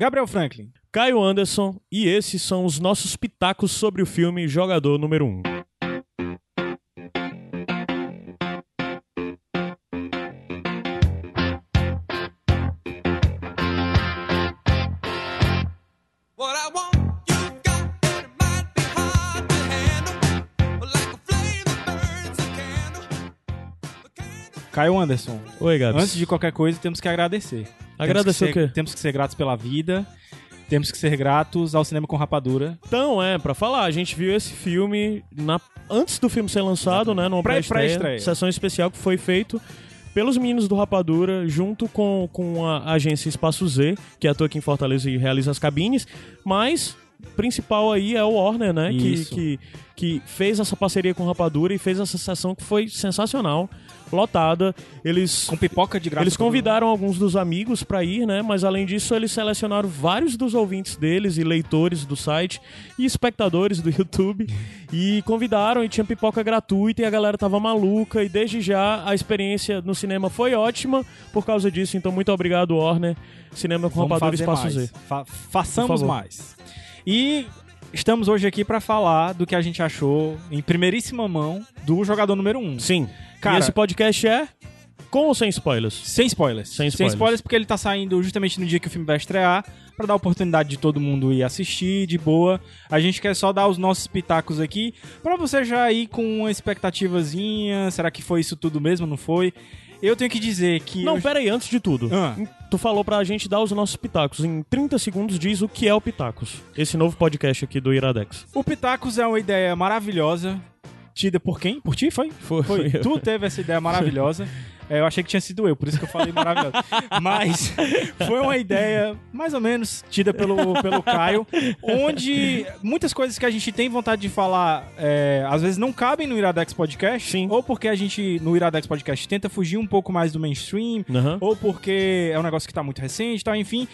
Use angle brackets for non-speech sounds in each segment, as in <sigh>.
Gabriel Franklin. Caio Anderson e esses são os nossos pitacos sobre o filme Jogador número 1. Caio Anderson. Oi, Gabs. Antes de qualquer coisa, temos que agradecer. Agradecer temos que o ser, quê? Temos que ser gratos pela vida. Temos que ser gratos ao cinema com rapadura. Então, é, pra falar, a gente viu esse filme na- antes do filme ser lançado, né? Numa Pré- pré-estreia, pré-estreia. sessão especial que foi feito pelos meninos do Rapadura, junto com, com a agência Espaço Z, que atua aqui em Fortaleza e realiza as cabines, mas principal aí é o Warner, né? Que, Isso. que, que fez essa parceria com o Rapadura e fez essa sessão que foi sensacional, lotada. Eles Com pipoca de graça. eles convidaram alguns dos amigos pra ir, né? Mas além disso, eles selecionaram vários dos ouvintes deles e leitores do site e espectadores do <laughs> YouTube e convidaram e tinha pipoca gratuita e a galera tava maluca e desde já a experiência no cinema foi ótima por causa disso. Então muito obrigado, Warner. Cinema com Vamos Rapadura Espaço mais. Z. Fa- façamos mais. E estamos hoje aqui pra falar do que a gente achou em primeiríssima mão do jogador número 1. Um. Sim. Cara- e esse podcast é com ou sem spoilers? Sem spoilers. Sem spoilers. porque ele tá saindo justamente no dia que o filme vai estrear, pra dar a oportunidade de todo mundo ir assistir de boa. A gente quer só dar os nossos pitacos aqui, pra você já ir com uma expectativazinha, será que foi isso tudo mesmo, não foi? Eu tenho que dizer que Não, eu- pera aí, antes de tudo. Ah. Tu falou pra gente dar os nossos pitacos. Em 30 segundos diz o que é o Pitacos. Esse novo podcast aqui do Iradex. o Pitacos é uma ideia maravilhosa, tida por quem? Por ti, foi? Foi, Foi. Tu teve essa ideia maravilhosa. <laughs> É, eu achei que tinha sido eu, por isso que eu falei maravilhosa. Mas <laughs> foi uma ideia, mais ou menos, tida pelo, pelo Caio, onde muitas coisas que a gente tem vontade de falar, é, às vezes não cabem no Iradex Podcast, Sim. ou porque a gente, no Iradex Podcast, tenta fugir um pouco mais do mainstream, Aham. ou porque é um negócio que tá muito recente e tal, enfim.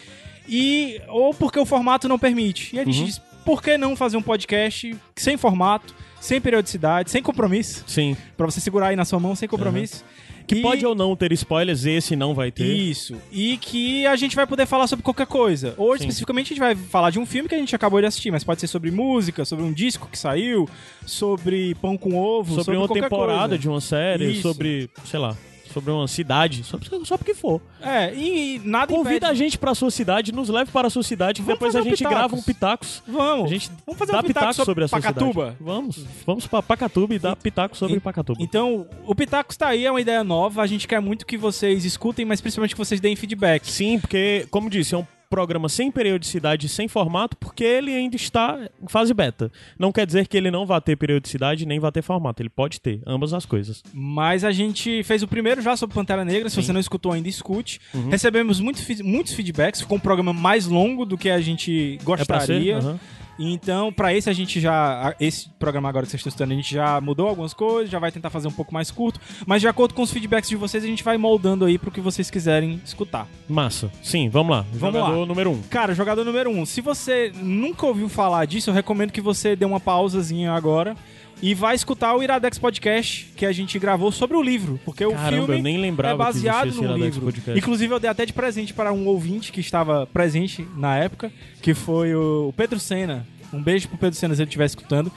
E, ou porque o formato não permite. E a gente Uhum. diz, por que não fazer um podcast sem formato, sem periodicidade, sem compromisso? Sim. Pra você segurar aí na sua mão, sem compromisso. Que E- pode ou não ter spoilers, esse não vai ter. Isso. E que a gente vai poder falar sobre qualquer coisa. Hoje, Sim. especificamente, a gente vai falar de um filme que a gente acabou de assistir, mas pode ser sobre música, sobre um disco que saiu, sobre pão com ovo, sobre, sobre, uma temporada coisa. de uma série, Isso. sobre, sei lá, sobre uma cidade, só, só porque for. É, e, e nada Convida impede... a gente pra sua cidade, nos leve para a sua cidade, que Vamos depois a fazer um gente pitacos. grava um pitacos. Vamos. A gente Vamos fazer dá um pitaco pitacos sobre a sua Pacatuba. cidade. Vamos, vamos pra Pacatuba e dar pitacos sobre e- Pacatuba. Então, o Pitacos tá aí, é uma ideia nova. A gente quer muito que vocês escutem, mas principalmente que vocês deem feedback. Sim, porque, como disse, é um programa sem periodicidade, sem formato, porque ele ainda está em fase beta. Não quer dizer que ele não vai ter periodicidade nem vai ter formato. Ele pode ter, ambas as coisas. Mas a gente fez o primeiro já sobre Pantera Negra. Se você não escutou ainda, escute. Uhum. Recebemos muito, muitos feedbacks. Ficou um programa mais longo do que a gente É gostaria. ser? Então, pra esse a gente já. Esse programa agora que vocês estão estudando, a gente já mudou algumas coisas, já vai tentar fazer um pouco mais curto. Mas de acordo com os feedbacks de vocês, a gente vai moldando aí pro que vocês quiserem escutar. Massa. Sim, vamos lá. Vamos Jogador lá. número um. Cara, jogador número um. Se você nunca ouviu falar disso, eu recomendo que você dê uma pausazinha agora e vá escutar o Iradex Podcast que a gente gravou sobre o livro, porque o Caramba, filme eu nem lembrava é baseado no Iradex livro. Podcast. Inclusive eu dei até de presente para um ouvinte que estava presente na época, que foi o Pedro Sena. Um beijo pro Pedro Sena se ele estiver escutando.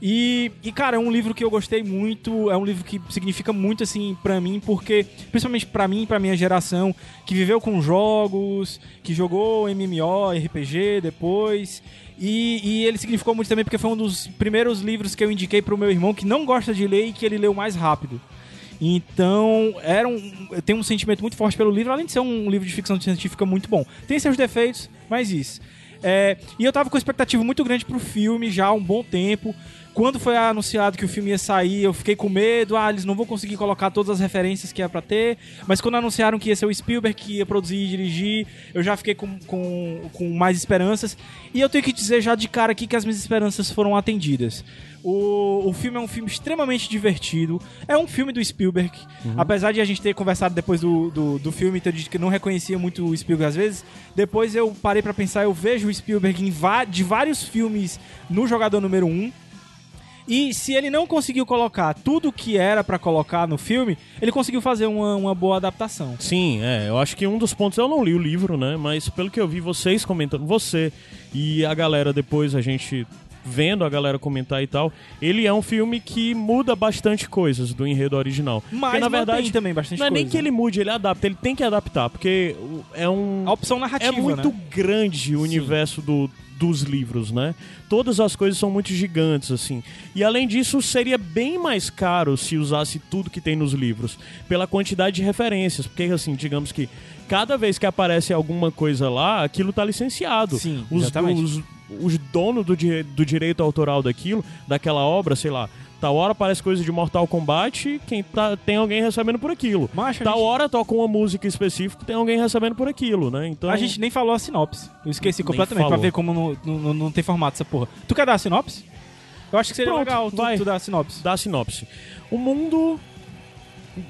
E, e, cara, é um livro que eu gostei muito, é um livro que significa muito, assim, pra mim, porque, principalmente pra mim, pra minha geração, que viveu com jogos, que jogou MMO, RPG depois. E, e ele significou muito também porque foi um dos primeiros livros que eu indiquei pro meu irmão que não gosta de ler e que ele leu mais rápido. Então, era um, eu tenho um sentimento muito forte pelo livro, além de ser um livro de ficção científica muito bom. Tem seus defeitos, mas isso. É, e eu tava com expectativa muito grande pro filme já há um bom tempo. Quando foi anunciado que o filme ia sair, eu fiquei com medo. Ah, eles não vão conseguir colocar todas as referências que é pra ter. Mas quando anunciaram que ia ser o Spielberg que ia produzir e dirigir, eu já fiquei com, com, com mais esperanças. E eu tenho que dizer já de cara aqui que as minhas esperanças foram atendidas. O, o filme é um filme extremamente divertido. É um filme do Spielberg. Apesar de a gente ter conversado depois do, do, do filme e ter dito que não reconhecia muito o Spielberg às vezes, depois eu parei pra pensar, eu vejo o Spielberg em va- de vários filmes no Jogador Número 1. E se ele não conseguiu colocar tudo que era pra colocar no filme, ele conseguiu fazer uma, uma boa adaptação. Sim, é. Eu acho que um dos pontos. Eu não li o livro, né? Mas pelo que eu vi vocês comentando, você e a galera depois, a gente vendo a galera comentar e tal, ele é um filme que muda bastante coisas do enredo original. Mas porque, na verdade, também bastante não é nem coisa. que ele mude, ele adapta. Ele tem que adaptar, porque é um. A opção narrativa, É muito né? grande o universo do, dos livros, né? Todas as coisas são muito gigantes, assim. E além disso, seria bem mais caro se usasse tudo que tem nos livros, pela quantidade de referências. Porque, assim, digamos que cada vez que aparece alguma coisa lá, aquilo tá licenciado. Sim, os, exatamente. os, os donos do, do direito autoral daquilo, daquela obra, sei lá. Tal hora aparece coisa de Mortal Kombat, quem tá, tem alguém recebendo por aquilo. Mas a Tal gente- hora toca uma música específica, tem alguém recebendo por aquilo, né? Então A gente nem falou a sinopse. Eu esqueci Nem completamente pra ver como não, não, não tem formato essa porra. Tu quer dar a sinopse? Eu acho que seria Pronto, legal tu, vai. tu dar a sinopse. dá a sinopse. O mundo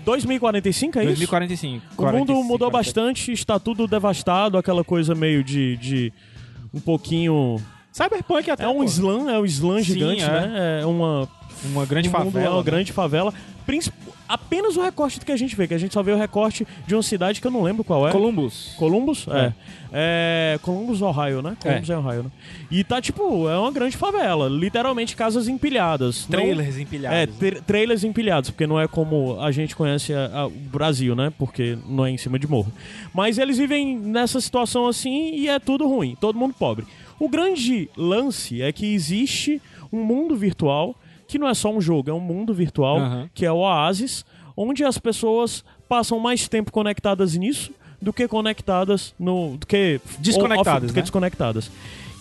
2045 é isso? 2045. O mundo 45, mudou 47. bastante, está tudo devastado, aquela coisa meio de, de um pouquinho Cyberpunk até. é um pô. slam, é um slam Sim, gigante, é. né? É uma Uma grande um favela. é uma né? grande favela. Princip- Apenas o recorte que a gente vê, que a gente só vê o recorte de uma cidade que eu não lembro qual é. Columbus. Columbus? É. é. Columbus, Ohio, né? Columbus é. Ohio, né? E tá, tipo, é uma grande favela. Literalmente casas empilhadas. Não- Trailers empilhados. É, tra- trailers empilhados, porque não é como a gente conhece a- a- o Brasil, né? Porque não é em cima de morro. Mas eles vivem nessa situação assim e é tudo ruim, todo mundo pobre. O grande lance é que existe um mundo virtual que não é só um jogo, é um mundo virtual, Aham. que é o Oasis, onde as pessoas passam mais tempo conectadas nisso do que conectadas no. do que. Desconectadas, off- do que né? desconectadas.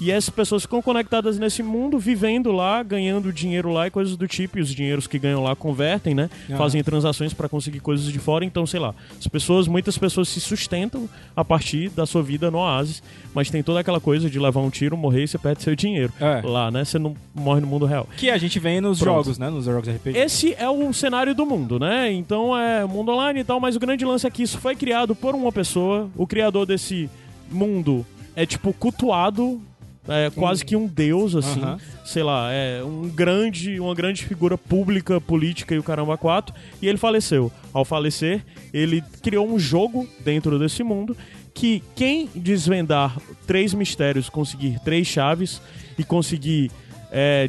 E essas pessoas ficam conectadas nesse mundo, vivendo lá, ganhando dinheiro lá e coisas do tipo. E os dinheiros que ganham lá convertem, né? Ah. Fazem transações para conseguir coisas de fora. Então, sei lá, as pessoas, muitas pessoas se sustentam a partir da sua vida no Oasis, mas tem toda aquela coisa de levar um tiro, morrer e você perde seu dinheiro É. lá, né? Você não morre no mundo real. Que a gente vê nos Pronto. jogos, né? Nos jogos RPG. Esse é o cenário do mundo, né? Então é mundo online e tal, mas o grande lance é que isso foi criado por uma pessoa. O criador desse mundo é tipo cultuado, é quase que um deus, assim. Sei lá, é um grande, uma grande figura pública, política e o caramba quatro. E ele faleceu. Ao falecer, ele criou um jogo dentro desse mundo que quem desvendar três mistérios, conseguir três chaves e conseguir é.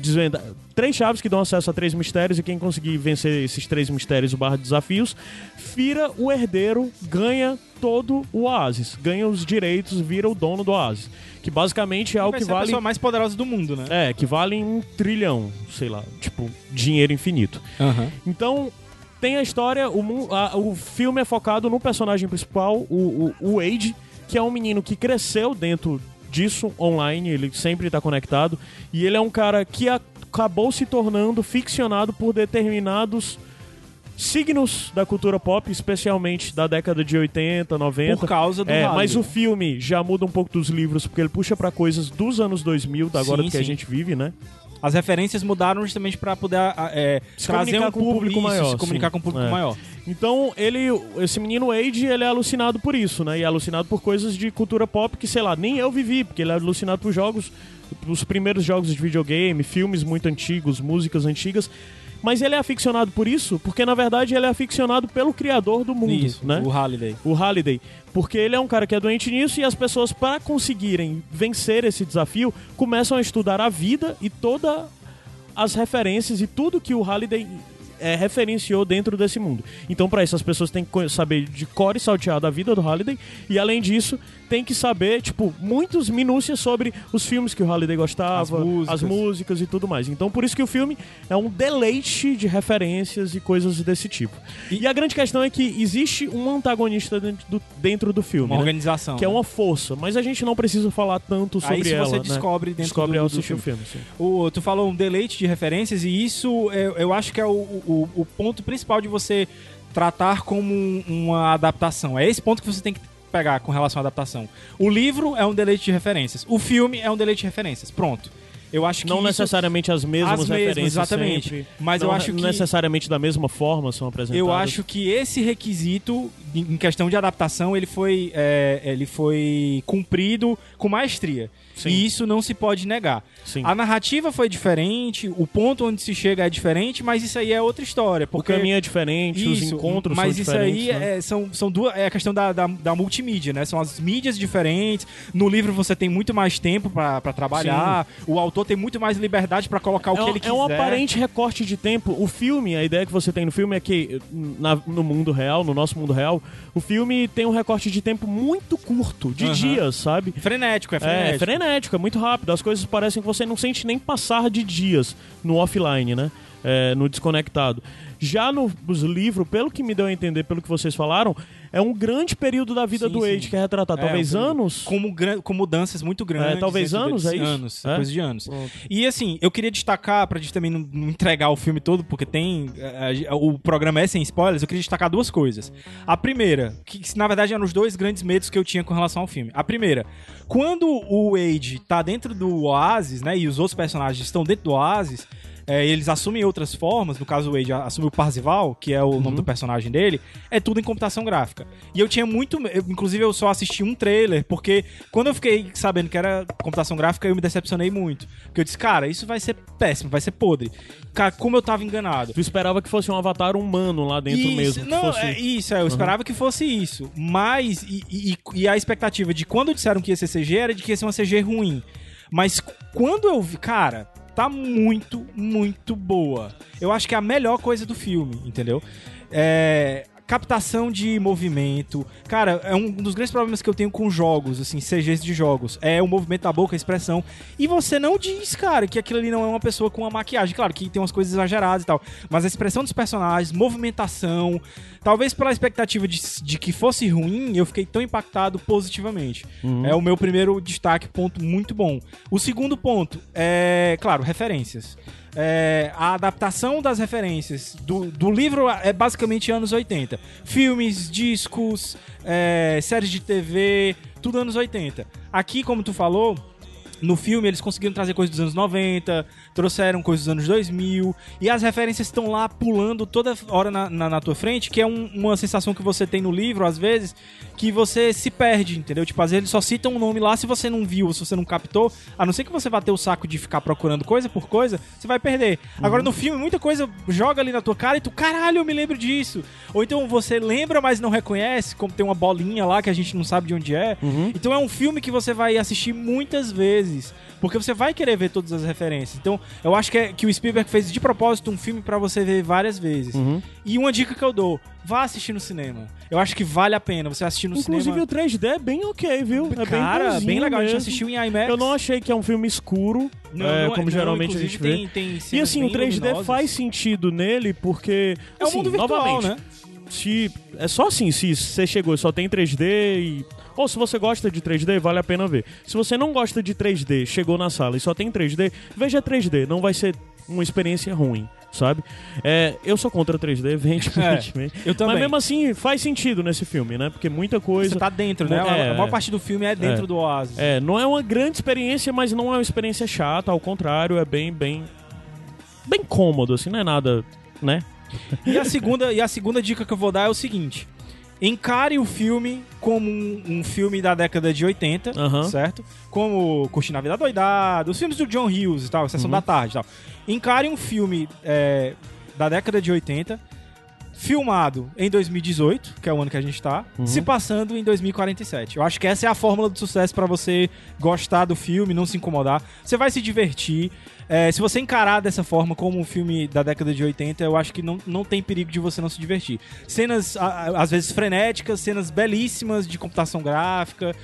Três chaves que dão acesso a três mistérios e quem conseguir vencer esses três mistérios barra desafios, vira o herdeiro, ganha todo o oásis, ganha os direitos, vira o dono do oásis. Que basicamente é Vai que ser a vale. pessoa mais poderosa do mundo, né? É, que vale um trilhão, sei lá, tipo, dinheiro infinito. Aham. Então, tem a história, o, a- o filme é focado no personagem principal, o, o, o Wade, que é um menino que cresceu dentro disso online, ele sempre tá conectado, e ele é um cara que a- acabou se tornando ficcionado por determinados signos da cultura pop, especialmente da década de 80, 90. Por causa do É, mas o filme já muda um pouco dos livros, porque ele puxa pra coisas dos anos 2000, da agora Sim, que a sim. gente vive, né? As referências mudaram justamente pra poder a- é, trazer um público isso, maior, se comunicar sim. com um público É. maior. Então, ele, esse menino Wade, ele é alucinado por isso, né? E é alucinado por coisas de cultura pop que, sei lá, nem eu vivi, porque ele é alucinado por jogos, os primeiros jogos de videogame, filmes muito antigos, músicas antigas. Mas ele é aficionado por isso, porque na verdade ele é aficionado pelo criador do mundo, Isso, né? o Halliday. o Halliday. Porque ele é um cara que é doente nisso e as pessoas, para conseguirem vencer esse desafio, começam a estudar a vida e todas as referências e tudo que o Halliday é, referenciou dentro desse mundo. Então, para isso, as pessoas têm que saber de cor e salteado a vida do Halliday e, além disso, tem que saber, tipo, muitos minúcias sobre os filmes que o Halliday gostava, As músicas. as músicas e tudo mais. Então, por isso que o filme é um deleite de referências e coisas desse tipo. E, a grande questão é que existe um antagonista dentro do, dentro do filme, Uma né? organização. que é né? uma força, mas a gente não precisa falar tanto sobre Aí se ela, você né? descobre dentro descobre do, ao do assistir filme. o filme. O, tu falou um deleite de referências e isso eu, eu acho que é o, o, o ponto principal de você tratar como um- uma adaptação. É esse ponto que você tem que pegar com relação à adaptação. O livro é um deleite de referências. O filme é um deleite de referências. Pronto. Eu acho que Não necessariamente as mesmas As mesmas, referências exatamente. sempre. Mas Não eu acho que- necessariamente da mesma forma são apresentadas. Eu acho que esse requisito em questão de adaptação, ele foi, é, ele foi cumprido com maestria. Sim. E isso não se pode negar. Sim. A narrativa foi diferente, o ponto onde se chega é diferente, mas isso aí é outra história. O Porque caminho é diferente, os encontros mas são isso diferentes. aí né? é, são, são duas, é a questão da, da, da multimídia, né? São as mídias diferentes. No livro você tem muito mais tempo pra trabalhar. O autor tem muito mais liberdade pra colocar o É que um- ele quiser. é um aparente recorte de tempo. O filme, a ideia que você tem no filme é que na- no mundo real, no nosso mundo real, o filme tem um recorte de tempo muito curto, de Aham. dias, sabe? Frenético, é É, frenético. é frenético, é muito rápido. As coisas parecem que você não sente nem passar de dias no offline, né? É, no desconectado. Já no- nos livros, pelo que me deu a entender, pelo que vocês falaram, é um grande período da vida Sim, do. Wade que é retratado. É, Talvez um- anos. Com, mudanças muito grandes. É, talvez anos, deles. é isso? Anos, É? coisa de anos. Pronto. E assim, eu queria destacar, pra gente também não, não entregar o filme todo, porque tem. o programa é sem spoilers, eu queria destacar duas coisas. A primeira, que na verdade eram os dois grandes medos que eu tinha com relação ao filme. A primeira, quando o Wade tá dentro do Oasis, né, e os outros personagens estão dentro do Oasis. Eh, eles assumem outras formas, no caso o Wade assume o Parzival, que é o nome do personagem dele, é tudo em computação gráfica. E eu tinha muito. eu- inclusive, eu só assisti um trailer, porque quando eu fiquei sabendo que era computação gráfica, eu me decepcionei muito. Porque eu disse, cara, isso vai ser péssimo, vai ser podre. Cara, como eu tava enganado. Tu esperava que fosse um avatar humano lá dentro Isso, mesmo. que Não, fosse... é isso, é, eu esperava que fosse isso. Mas, e, e- e a expectativa de quando disseram que ia ser CG era de que ia ser uma CG ruim. Mas quando eu vi, cara, tá muito, muito boa. Eu acho que é a melhor coisa do filme, entendeu? É. Captação de movimento. Cara, é um dos grandes problemas que eu tenho com jogos, assim, CGs de jogos. É o movimento da boca, a expressão. E você não diz, cara, que aquilo ali não é uma pessoa com uma maquiagem. Claro que tem umas coisas exageradas e tal. Mas a expressão dos personagens, movimentação. Talvez pela expectativa de, de que fosse ruim, eu fiquei tão impactado positivamente. É o meu primeiro destaque, ponto muito bom. O segundo ponto é, claro, referências. É, a adaptação das referências do, do livro é basicamente anos 80. Filmes, discos, é, séries de TV, tudo anos 80. Aqui, como tu falou, no filme eles conseguiram trazer coisas dos anos 90, trouxeram coisas dos anos 2000, e as referências estão lá pulando toda hora na, na, na tua frente, que é um- uma sensação que você tem no livro, às vezes, que você se perde, entendeu? Tipo, às vezes eles só citam um nome lá, se você não viu, se você não captou, a não ser que você vá ter o saco de ficar procurando coisa por coisa, você vai perder. Agora no filme, muita coisa joga ali na tua cara e tu, caralho, eu me lembro disso. Ou então você lembra, mas não reconhece, como tem uma bolinha lá que a gente não sabe de onde é. Então é um filme que você vai assistir muitas vezes. Porque você vai querer ver todas as referências. Então, eu acho que, é, que o Spielberg fez de propósito um filme pra você ver várias vezes. E uma dica que eu dou: vá assistir no cinema. Eu acho que vale a pena você assistir no Inclusive cinema. o 3D é bem ok, viu? É Cara, bem, bem, legal. A gente mesmo. assistiu em IMAX. Eu não achei que é um filme escuro, Não, é, não é- como não, geralmente a inclusive gente vê. Tem, tem E assim, o bem 3D luminosas. faz sentido nele porque. É o assim, mundo virtual, novamente, né? Se, é só assim, se você chegou e só tem 3D e. Ou se você gosta de 3D, vale a pena ver. Se você não gosta de 3D, chegou na sala e só tem 3D, veja 3D, não vai ser uma experiência ruim, sabe? É, eu sou contra 3D, <laughs> evidentemente. eu também. Mas mesmo assim, faz sentido nesse filme, né? Porque muita coisa. Você tá dentro, né? É, a maior parte do filme é dentro é. do Oasis. É, não é uma grande experiência, mas não é uma experiência chata, ao contrário, é bem, bem. bem cômodo, assim, não é nada, né? E a segunda, e a segunda dica que eu vou dar é o seguinte: encare o filme como um, um filme da década de 80, Aham. certo? Como Curtindo a Vida Doidada, os filmes do John Hughes e tal, Sessão Uhum. da Tarde e tal. Encare um filme é, da década de 80, filmado em 2018, que é o ano que a gente tá, Uhum. se passando em 2047. Eu acho que essa é a fórmula do sucesso pra você gostar do filme, não se incomodar. Você vai se divertir. É, se você encarar dessa forma como um filme da década de 80, eu acho que não, não tem perigo de você não se divertir. Cenas, às vezes, frenéticas, cenas belíssimas de computação gráfica.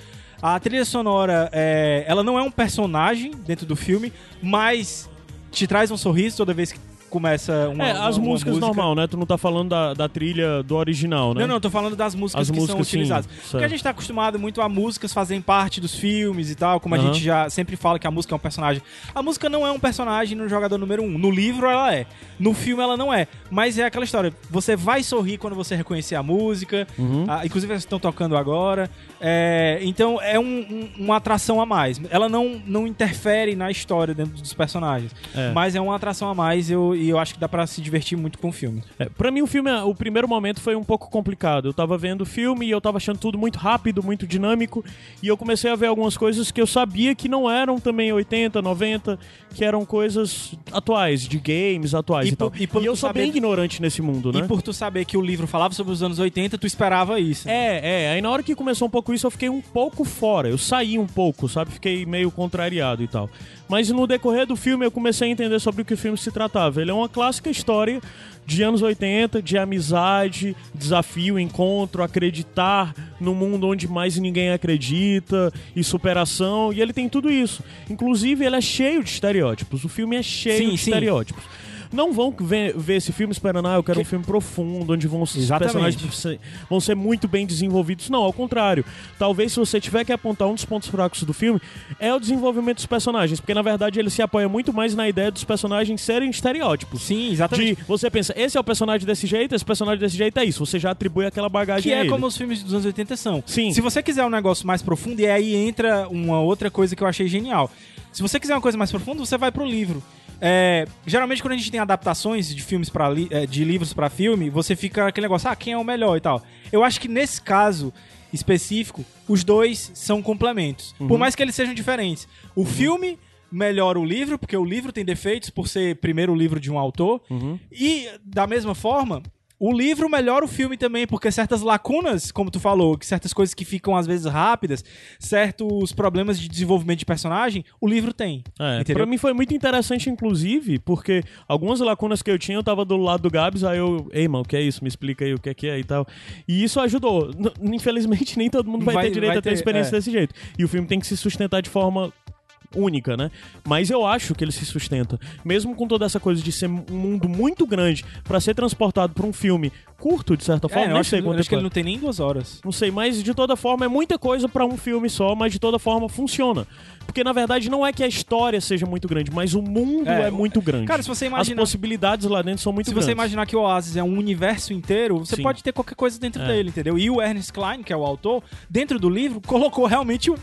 A trilha sonora, é, ela não é um personagem dentro do filme, mas te traz um sorriso toda vez que começa uma, é, as uma músicas música. normal, né? Tu não tá falando da, da trilha do original, né? Não, não, eu tô falando das músicas As que são músicas, sim, utilizadas. Porque certo. a gente tá acostumado muito a músicas fazerem parte dos filmes e tal, como a gente já sempre fala que a música é um personagem. A música não é um personagem no jogador número um. No livro ela é. No filme ela não é. Mas é aquela história. Você vai sorrir quando você reconhecer a música. Uhum. Ah, inclusive estão tocando agora. É, então é um- um- uma atração a mais. Ela não, não interfere na história dentro dos personagens. É. Mas é uma atração a mais. Eu, e eu acho que dá pra se divertir muito com o filme. É, pra mim, o filme, o primeiro momento foi um pouco complicado. Eu tava vendo o filme e eu tava achando tudo muito rápido, muito dinâmico. E eu comecei a ver algumas coisas que eu sabia que não eram também 80, 90, que eram coisas atuais, de games atuais E e, tal. por- e e eu sou saber- bem ignorante nesse mundo, né? E por tu saber que o livro falava sobre os anos 80, tu esperava isso. É, é. Aí na hora que começou um pouco isso, eu fiquei um pouco fora. Eu saí um pouco, sabe? Fiquei meio contrariado e tal. Mas no decorrer do filme eu comecei a entender sobre o que o filme se tratava. Ele é uma clássica história de anos 80, de amizade, desafio, encontro, acreditar no mundo onde mais ninguém acredita e superação. E ele tem tudo isso. Inclusive, ele é cheio de estereótipos. O filme é cheio Sim, de sim. estereótipos. Não vão ver, ver esse filme esperando, ah, eu quero um filme profundo, onde vão, os personagens vão ser muito bem desenvolvidos. Não, ao contrário. Talvez se você tiver que apontar um dos pontos fracos do filme, é o desenvolvimento dos personagens. Porque, na verdade, ele se apoia muito mais na ideia dos personagens serem estereótipos. Sim, De exatamente. você pensa, esse é o personagem desse jeito, esse personagem desse jeito é isso. Você já atribui aquela bagagem Que é como os filmes dos anos 80 são. Sim. Se você quiser um negócio mais profundo, e aí entra uma outra coisa que eu achei genial. Se você quiser uma coisa mais profunda, você vai pro livro. É, geralmente quando a gente tem adaptações de filmes para de livros pra filme, você fica aquele negócio, ah, quem é o melhor e tal. Eu acho que nesse caso específico, os dois são complementos. Por mais que eles sejam diferentes. O filme melhora o livro, porque o livro tem defeitos por ser primeiro o livro de um autor. E, da mesma forma, o livro melhora o filme também, porque certas lacunas, como tu falou, que certas coisas que ficam às vezes rápidas, certos problemas de desenvolvimento de personagem, o livro tem. É, pra mim foi muito interessante, inclusive, porque algumas lacunas que eu tinha, eu tava do lado do Gabs, aí eu, ei, mano, o que é isso? Me explica aí o que é que é e tal. E isso ajudou. N- Infelizmente, <laughs> nem todo mundo vai, Vai- ter direito vai a ter ter, experiência é. desse jeito. E o filme tem que se sustentar de forma única, né? Mas eu acho que ele se sustenta. Mesmo com toda essa coisa de ser um mundo muito grande pra ser transportado pra um filme curto, de certa forma, É, eu acho, sei eu acho que ele é. não tem nem duas horas. Não sei, mas de toda forma é muita coisa pra um filme só, mas de toda forma funciona. Porque na verdade não é que a história seja muito grande, mas o mundo É, é, muito grande. Cara, se você As imaginar- possibilidades lá dentro são muito Se grandes. você imaginar que o Oasis é um universo inteiro, você Sim. pode ter qualquer coisa dentro É. dele, entendeu? E o Ernest Klein, que é o autor, dentro do livro, <laughs> colocou realmente o,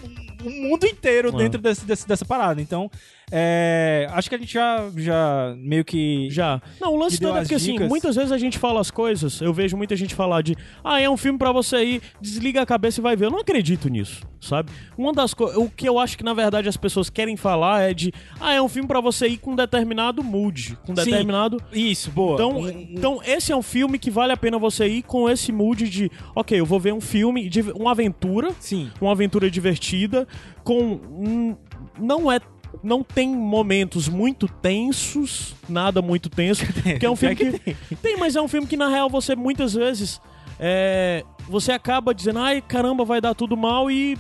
o mundo inteiro É. dentro desse, desse- dessa parada. Então, é, acho que a gente já, já meio que. Já. Não, o lance todo é porque assim, muitas vezes a gente fala as coisas, eu vejo muita gente falar de, ah, é um filme pra você ir, desliga a cabeça e vai ver. Eu não acredito nisso, sabe? Uma das coisas, o que eu acho que na verdade as pessoas querem falar é de, ah, é um filme pra você ir com determinado mood, com Sim. determinado Isso, boa. Então, Um- então, esse é um filme que vale a pena você ir com esse mood de, ok, eu vou ver um filme, de uma aventura, Sim. uma aventura divertida, com. hum, não é. Não tem momentos muito tensos, nada muito tenso, <laughs> porque é um filme que. que Tem, mas é um filme que na real você muitas vezes. é, você acaba dizendo, ai caramba, vai dar tudo mal e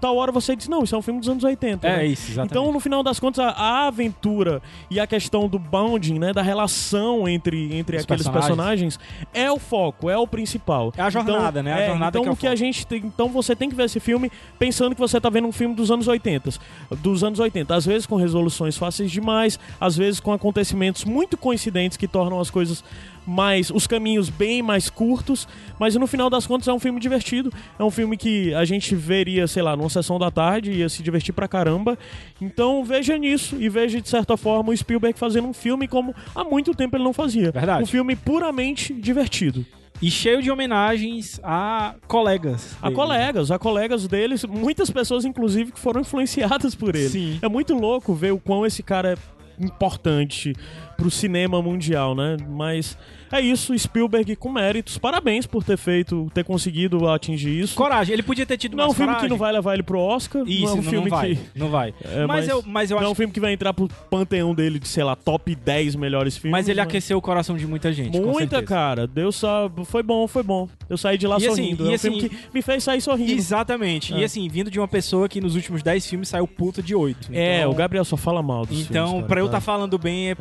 tal hora você diz, não, isso é um filme dos anos 80. É né? isso, exatamente. Então, no final das contas, a, a aventura e a questão do bounding, né, da relação entre, entre Os aqueles personagens. é o foco, é o principal. É a jornada, Então, né? A é, jornada então, que é o que a foco. gente tem, então você tem que ver esse filme pensando que você tá vendo um filme dos anos 80, dos anos 80, às vezes com resoluções fáceis demais, às vezes com acontecimentos muito coincidentes que tornam as coisas mais os caminhos bem mais curtos, mas no final das contas é um filme divertido, é um filme que a gente veria, sei lá, numa sessão da tarde, ia se divertir pra caramba. Então veja nisso e veja de certa forma o Spielberg fazendo um filme como há muito tempo ele não fazia. Verdade. Um filme puramente divertido. E cheio de homenagens a colegas. A dele. colegas, a colegas deles, muitas pessoas inclusive que foram influenciadas por ele. Sim. É muito louco ver o quão esse cara é importante pro cinema mundial, né? Mas é isso, Spielberg com méritos. Parabéns por ter feito, ter conseguido atingir isso. Coragem, ele podia ter tido Não é um filme coragem. que não vai levar ele pro Oscar. Isso, não é um não, filme vai. que. Não vai. <laughs> É, mas, eu, mas eu não é acho um filme que vai entrar pro panteão dele de, sei lá, top 10 melhores filmes. Mas ele aqueceu o coração de muita gente. Muita, cara. Deus sabe. Foi bom, foi bom. Eu saí de lá E assim, sorrindo. e é um assim- filme que me fez sair sorrindo. Exatamente. E É. assim, vindo de uma pessoa que nos últimos 10 filmes saiu puta de 8. É, Então- o Gabriel só fala mal dos Então, filmes, cara, pra eu tá? estar falando bem é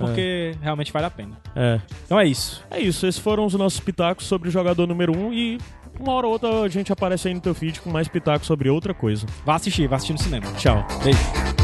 porque realmente vale a pena. É. Então é isso. É isso, esses foram os nossos pitacos sobre o jogador número 1 um, e uma hora ou outra a gente aparece aí no teu feed com mais pitacos sobre outra coisa. Vá assistir, vá assistir no cinema. Tchau. Beijo.